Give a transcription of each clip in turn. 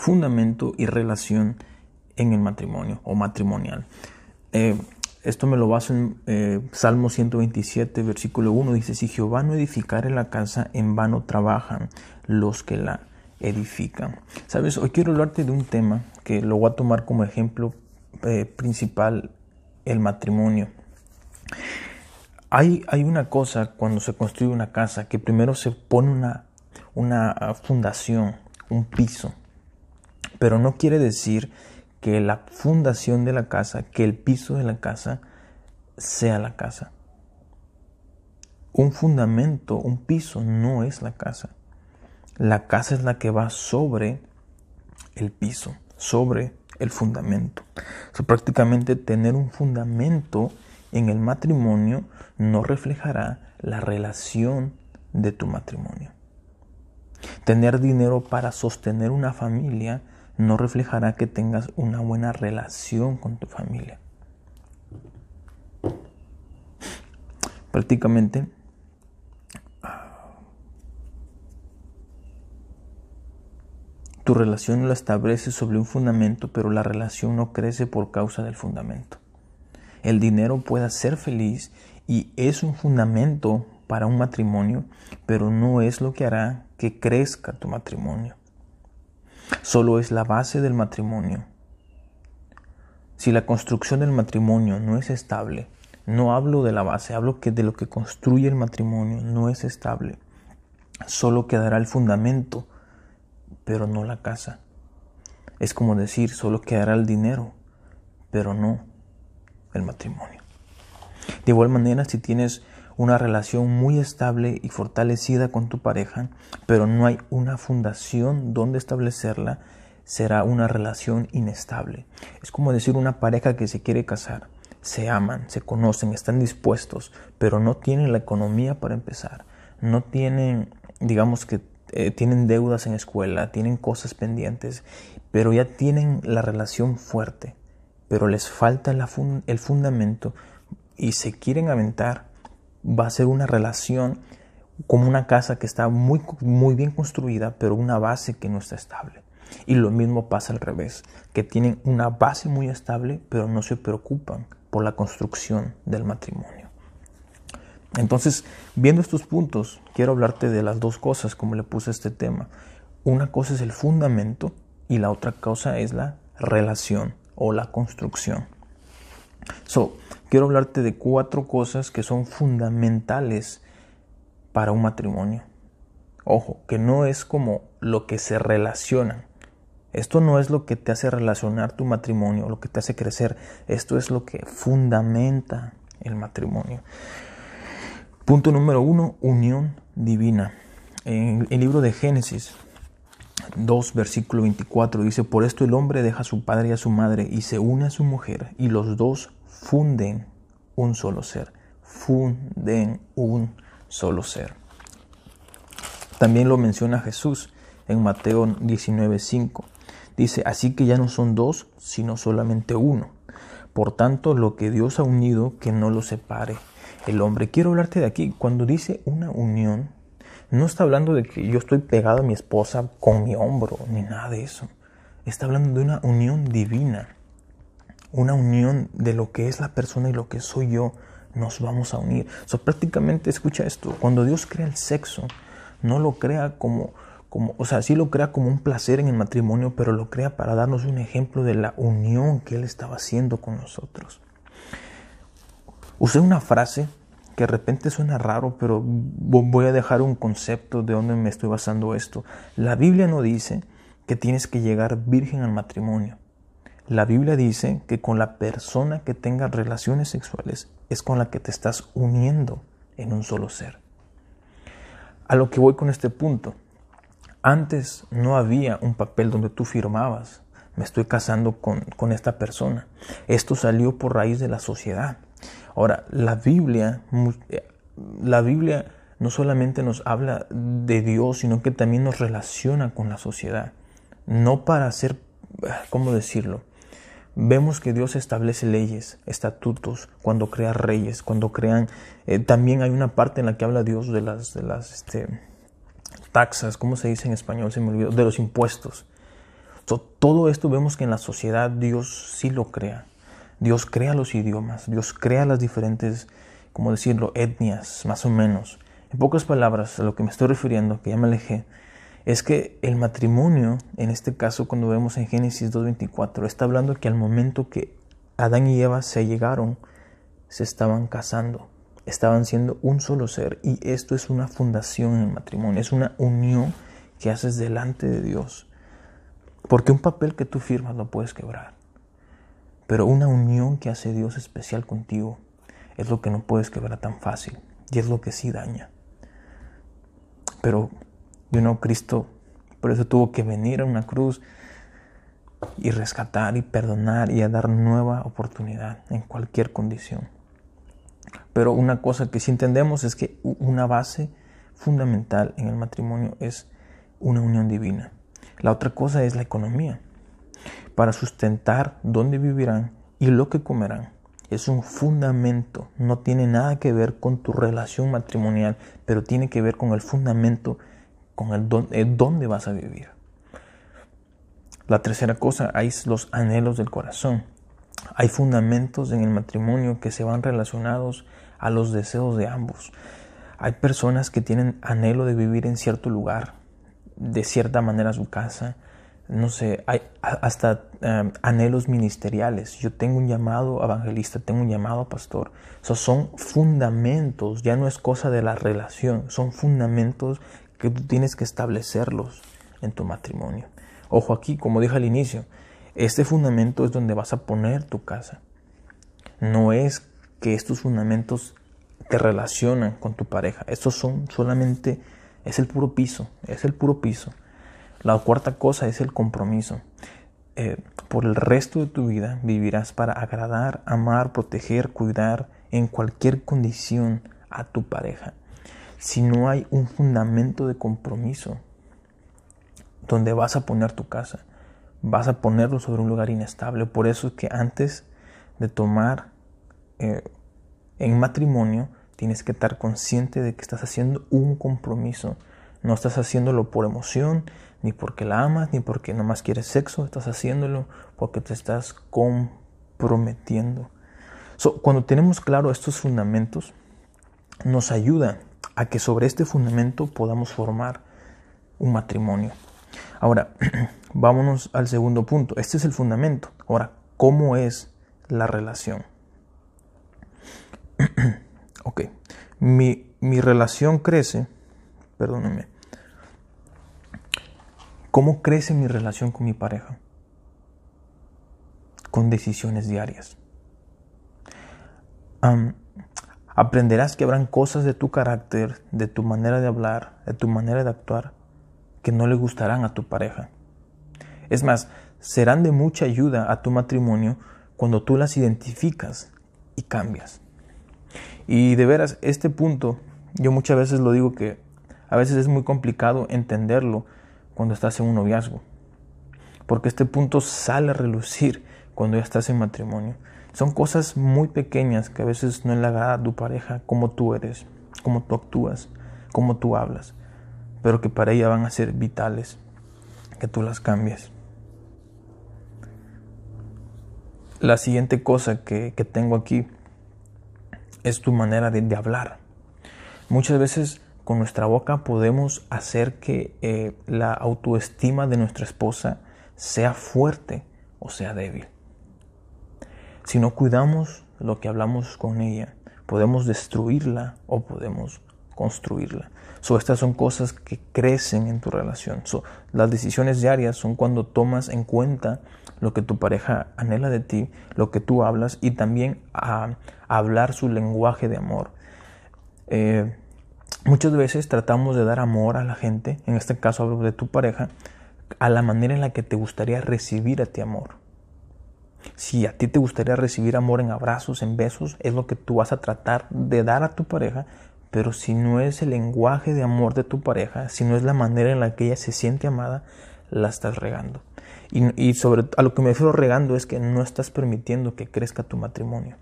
fundamento y relación en el matrimonio o matrimonial. Eh, esto me lo baso en eh, Salmo 127, versículo 1. Dice, si Jehová no edificare la casa, en vano trabajan los que la edifican. Sabes, hoy quiero hablarte de un tema que lo voy a tomar como ejemplo eh, principal, el matrimonio. Hay, hay, una cosa cuando se construye una casa que primero se pone una, una fundación, un piso, pero no quiere decir que la fundación de la casa, que el piso de la casa sea la casa. Un fundamento, un piso no es la casa. La casa es la que va sobre el piso, sobre el fundamento. prácticamente tener un fundamento en el matrimonio no reflejará la relación de tu matrimonio. Tener dinero para sostener una familia no reflejará que tengas una buena relación con tu familia. Prácticamente tu relación la establece sobre un fundamento, pero la relación no crece por causa del fundamento. El dinero puede ser feliz y es un fundamento para un matrimonio, pero no es lo que hará que crezca tu matrimonio solo es la base del matrimonio. Si la construcción del matrimonio no es estable, no hablo de la base, hablo que de lo que construye el matrimonio no es estable. Solo quedará el fundamento, pero no la casa. Es como decir, solo quedará el dinero, pero no el matrimonio. De igual manera, si tienes una relación muy estable y fortalecida con tu pareja, pero no hay una fundación donde establecerla, será una relación inestable. Es como decir una pareja que se quiere casar, se aman, se conocen, están dispuestos, pero no tienen la economía para empezar, no tienen, digamos que eh, tienen deudas en escuela, tienen cosas pendientes, pero ya tienen la relación fuerte, pero les falta el fundamento y se quieren aventar va a ser una relación como una casa que está muy, muy bien construida, pero una base que no está estable. Y lo mismo pasa al revés, que tienen una base muy estable, pero no se preocupan por la construcción del matrimonio. Entonces, viendo estos puntos, quiero hablarte de las dos cosas, como le puse este tema. Una cosa es el fundamento y la otra cosa es la relación o la construcción. So, quiero hablarte de cuatro cosas que son fundamentales para un matrimonio. Ojo, que no es como lo que se relaciona. Esto no es lo que te hace relacionar tu matrimonio, lo que te hace crecer. Esto es lo que fundamenta el matrimonio. Punto número uno, unión divina. En el libro de Génesis 2, versículo 24 dice, por esto el hombre deja a su padre y a su madre y se une a su mujer y los dos funden un solo ser, funden un solo ser. También lo menciona Jesús en Mateo 19:5. Dice, así que ya no son dos, sino solamente uno. Por tanto, lo que Dios ha unido, que no lo separe el hombre. Quiero hablarte de aquí, cuando dice una unión, no está hablando de que yo estoy pegado a mi esposa con mi hombro, ni nada de eso. Está hablando de una unión divina una unión de lo que es la persona y lo que soy yo, nos vamos a unir. So, prácticamente, escucha esto, cuando Dios crea el sexo, no lo crea como, como, o sea, sí lo crea como un placer en el matrimonio, pero lo crea para darnos un ejemplo de la unión que Él estaba haciendo con nosotros. Usé una frase que de repente suena raro, pero voy a dejar un concepto de dónde me estoy basando esto. La Biblia no dice que tienes que llegar virgen al matrimonio. La Biblia dice que con la persona que tenga relaciones sexuales es con la que te estás uniendo en un solo ser. A lo que voy con este punto. Antes no había un papel donde tú firmabas, me estoy casando con, con esta persona. Esto salió por raíz de la sociedad. Ahora, la Biblia, la Biblia no solamente nos habla de Dios, sino que también nos relaciona con la sociedad. No para hacer, ¿cómo decirlo? Vemos que Dios establece leyes, estatutos, cuando crea reyes, cuando crean... Eh, también hay una parte en la que habla Dios de las, de las este, taxas, ¿cómo se dice en español? Se me olvidó, de los impuestos. todo esto vemos que en la sociedad Dios sí lo crea. Dios crea los idiomas, Dios crea las diferentes, como decirlo, etnias, más o menos. En pocas palabras, a lo que me estoy refiriendo, que ya me alejé, es que el matrimonio, en este caso cuando vemos en Génesis 2.24, está hablando que al momento que Adán y Eva se llegaron, se estaban casando, estaban siendo un solo ser y esto es una fundación en el matrimonio, es una unión que haces delante de Dios. Porque un papel que tú firmas lo puedes quebrar, pero una unión que hace Dios especial contigo es lo que no puedes quebrar tan fácil y es lo que sí daña. Pero, yo no, Cristo, por eso tuvo que venir a una cruz y rescatar y perdonar y a dar nueva oportunidad en cualquier condición. Pero una cosa que sí entendemos es que una base fundamental en el matrimonio es una unión divina. La otra cosa es la economía, para sustentar dónde vivirán y lo que comerán. Es un fundamento, no tiene nada que ver con tu relación matrimonial, pero tiene que ver con el fundamento, con el, dónde vas a vivir. La tercera cosa, hay los anhelos del corazón. Hay fundamentos en el matrimonio que se van relacionados a los deseos de ambos. Hay personas que tienen anhelo de vivir en cierto lugar, de cierta manera su casa. No sé, hay hasta em, anhelos ministeriales. Yo tengo un llamado evangelista, tengo un llamado pastor. Esos son fundamentos, ya no es cosa de la relación, son fundamentos que tú tienes que establecerlos en tu matrimonio. Ojo aquí, como dije al inicio, este fundamento es donde vas a poner tu casa. No es que estos fundamentos te relacionan con tu pareja. Estos son solamente, es el puro piso, es el puro piso. La cuarta cosa es el compromiso. Eh, por el resto de tu vida vivirás para agradar, amar, proteger, cuidar en cualquier condición a tu pareja. Si no hay un fundamento de compromiso, donde vas a poner tu casa. Vas a ponerlo sobre un lugar inestable. Por eso es que antes de tomar eh, en matrimonio, tienes que estar consciente de que estás haciendo un compromiso. No estás haciéndolo por emoción, ni porque la amas, ni porque nomás quieres sexo. Estás haciéndolo porque te estás comprometiendo. cuando tenemos claro estos fundamentos, nos ayuda a que sobre este fundamento podamos formar un matrimonio. Ahora, vámonos al segundo punto. Este es el fundamento. Ahora, ¿cómo es la relación? ok, mi, mi relación crece, perdónenme. ¿Cómo crece mi relación con mi pareja? Con decisiones diarias. Aprenderás que habrán cosas de tu carácter, de tu manera de hablar, de tu manera de actuar, que no le gustarán a tu pareja. Es más, serán de mucha ayuda a tu matrimonio cuando tú las identificas y cambias. Y de veras, este punto, yo muchas veces lo digo que a veces es muy complicado entenderlo cuando estás en un noviazgo. Porque este punto sale a relucir cuando ya estás en matrimonio. Son cosas muy pequeñas que a veces no le agrada a tu pareja, como tú eres, cómo tú actúas, cómo tú hablas pero que para ella van a ser vitales, que tú las cambies. La siguiente cosa que, tengo aquí es tu manera de, hablar. Muchas veces con nuestra boca podemos hacer que eh, la autoestima de nuestra esposa sea fuerte o sea débil. Si no cuidamos lo que hablamos con ella, podemos destruirla o podemos construirla. So, estas son cosas que crecen en tu relación. So, las decisiones diarias son cuando tomas en cuenta lo que tu pareja anhela de ti, lo que tú hablas y también a, hablar su lenguaje de amor. Eh, muchas veces tratamos de dar amor a la gente, en este caso hablo de tu pareja, a la manera en la que te gustaría recibir a ti amor. Si a ti te gustaría recibir amor en abrazos, en besos, es lo que tú vas a tratar de dar a tu pareja, pero si no es el lenguaje de amor de tu pareja, si no es la manera en la que ella se siente amada, la estás regando. Y, sobre a lo que me refiero regando es que no estás permitiendo que crezca tu matrimonio.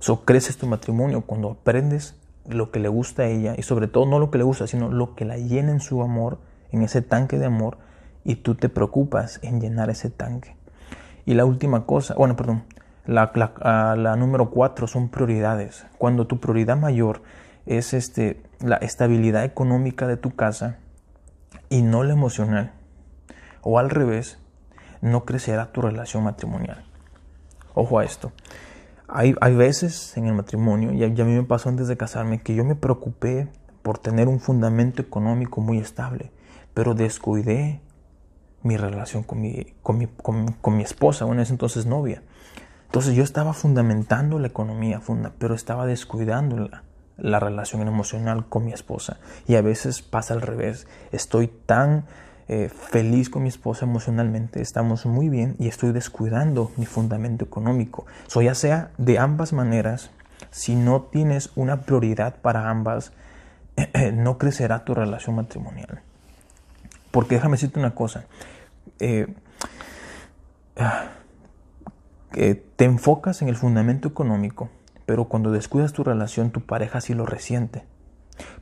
So, creces tu matrimonio cuando aprendes lo que le gusta a ella y sobre todo no lo que le gusta, sino lo que la llena en su amor, en ese tanque de amor y tú te preocupas en llenar ese tanque. Y la última cosa, bueno, perdón, la, la, número cuatro son prioridades. Cuando tu prioridad mayor es este, la estabilidad económica de tu casa y no la emocional, o al revés, no crecerá tu relación matrimonial. Ojo a esto. Hay, hay veces en el matrimonio, y a, mí me pasó antes de casarme, que yo me preocupé por tener un fundamento económico muy estable, pero descuidé mi relación con mi, con mi, con, mi esposa, bueno, es entonces novia. Entonces yo estaba fundamentando la economía, funda, pero estaba descuidando la, la relación emocional con mi esposa. Y a veces pasa al revés. Estoy tan eh, feliz con mi esposa emocionalmente, estamos muy bien y estoy descuidando mi fundamento económico. So, ya sea de ambas maneras, si no tienes una prioridad para ambas, no crecerá tu relación matrimonial. Porque déjame decirte una cosa, eh, te enfocas en el fundamento económico, pero cuando descuidas tu relación, tu pareja sí lo resiente.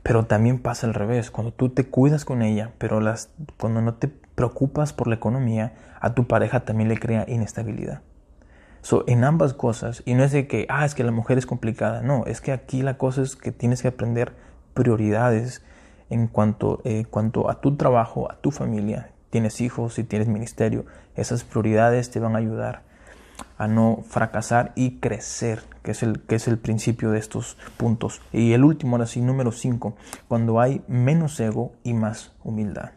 Pero también pasa al revés, cuando tú te cuidas con ella, pero las, cuando no te preocupas por la economía, a tu pareja también le crea inestabilidad. So, en ambas cosas, y no es de que, ah, es que la mujer es complicada, no, es que aquí la cosa es que tienes que aprender prioridades en cuanto, eh, cuanto a tu trabajo, a tu familia, tienes hijos, si tienes ministerio, esas prioridades te van a ayudar a no fracasar y crecer, que es el, que es el principio de estos puntos. Y el último, ahora sí, número 5, cuando hay menos ego y más humildad.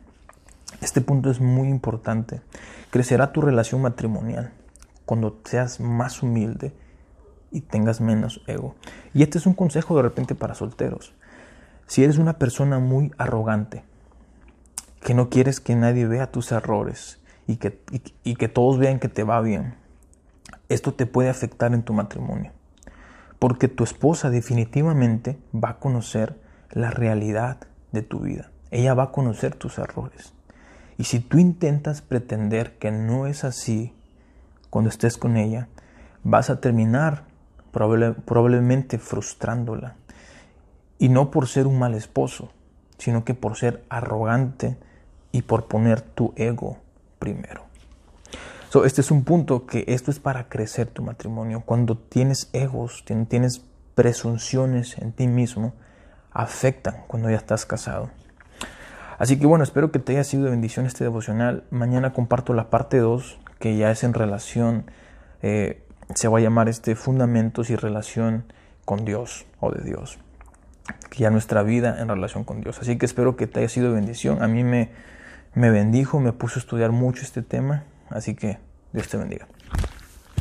Este punto es muy importante. Crecerá tu relación matrimonial cuando seas más humilde y tengas menos ego. Y este es un consejo de repente para solteros. Si eres una persona muy arrogante, que no quieres que nadie vea tus errores y que, y que todos vean que te va bien, esto te puede afectar en tu matrimonio, porque tu esposa definitivamente va a conocer la realidad de tu vida. Ella va a conocer tus errores. Y si tú intentas pretender que no es así cuando estés con ella, vas a terminar probablemente frustrándola. Y no por ser un mal esposo, sino que por ser arrogante y por poner tu ego primero este es un punto que esto es para crecer tu matrimonio. Cuando tienes egos, tienes presunciones en ti mismo, afectan cuando ya estás casado. Así que bueno, espero que te haya sido de bendición este devocional. Mañana comparto la parte 2, que ya es en relación, eh, se va a llamar este Fundamentos y relación con Dios o de Dios. Que ya nuestra vida en relación con Dios. Así que espero que te haya sido de bendición. A mí me, me bendijo, me puso a estudiar mucho este tema Así que Dios te bendiga.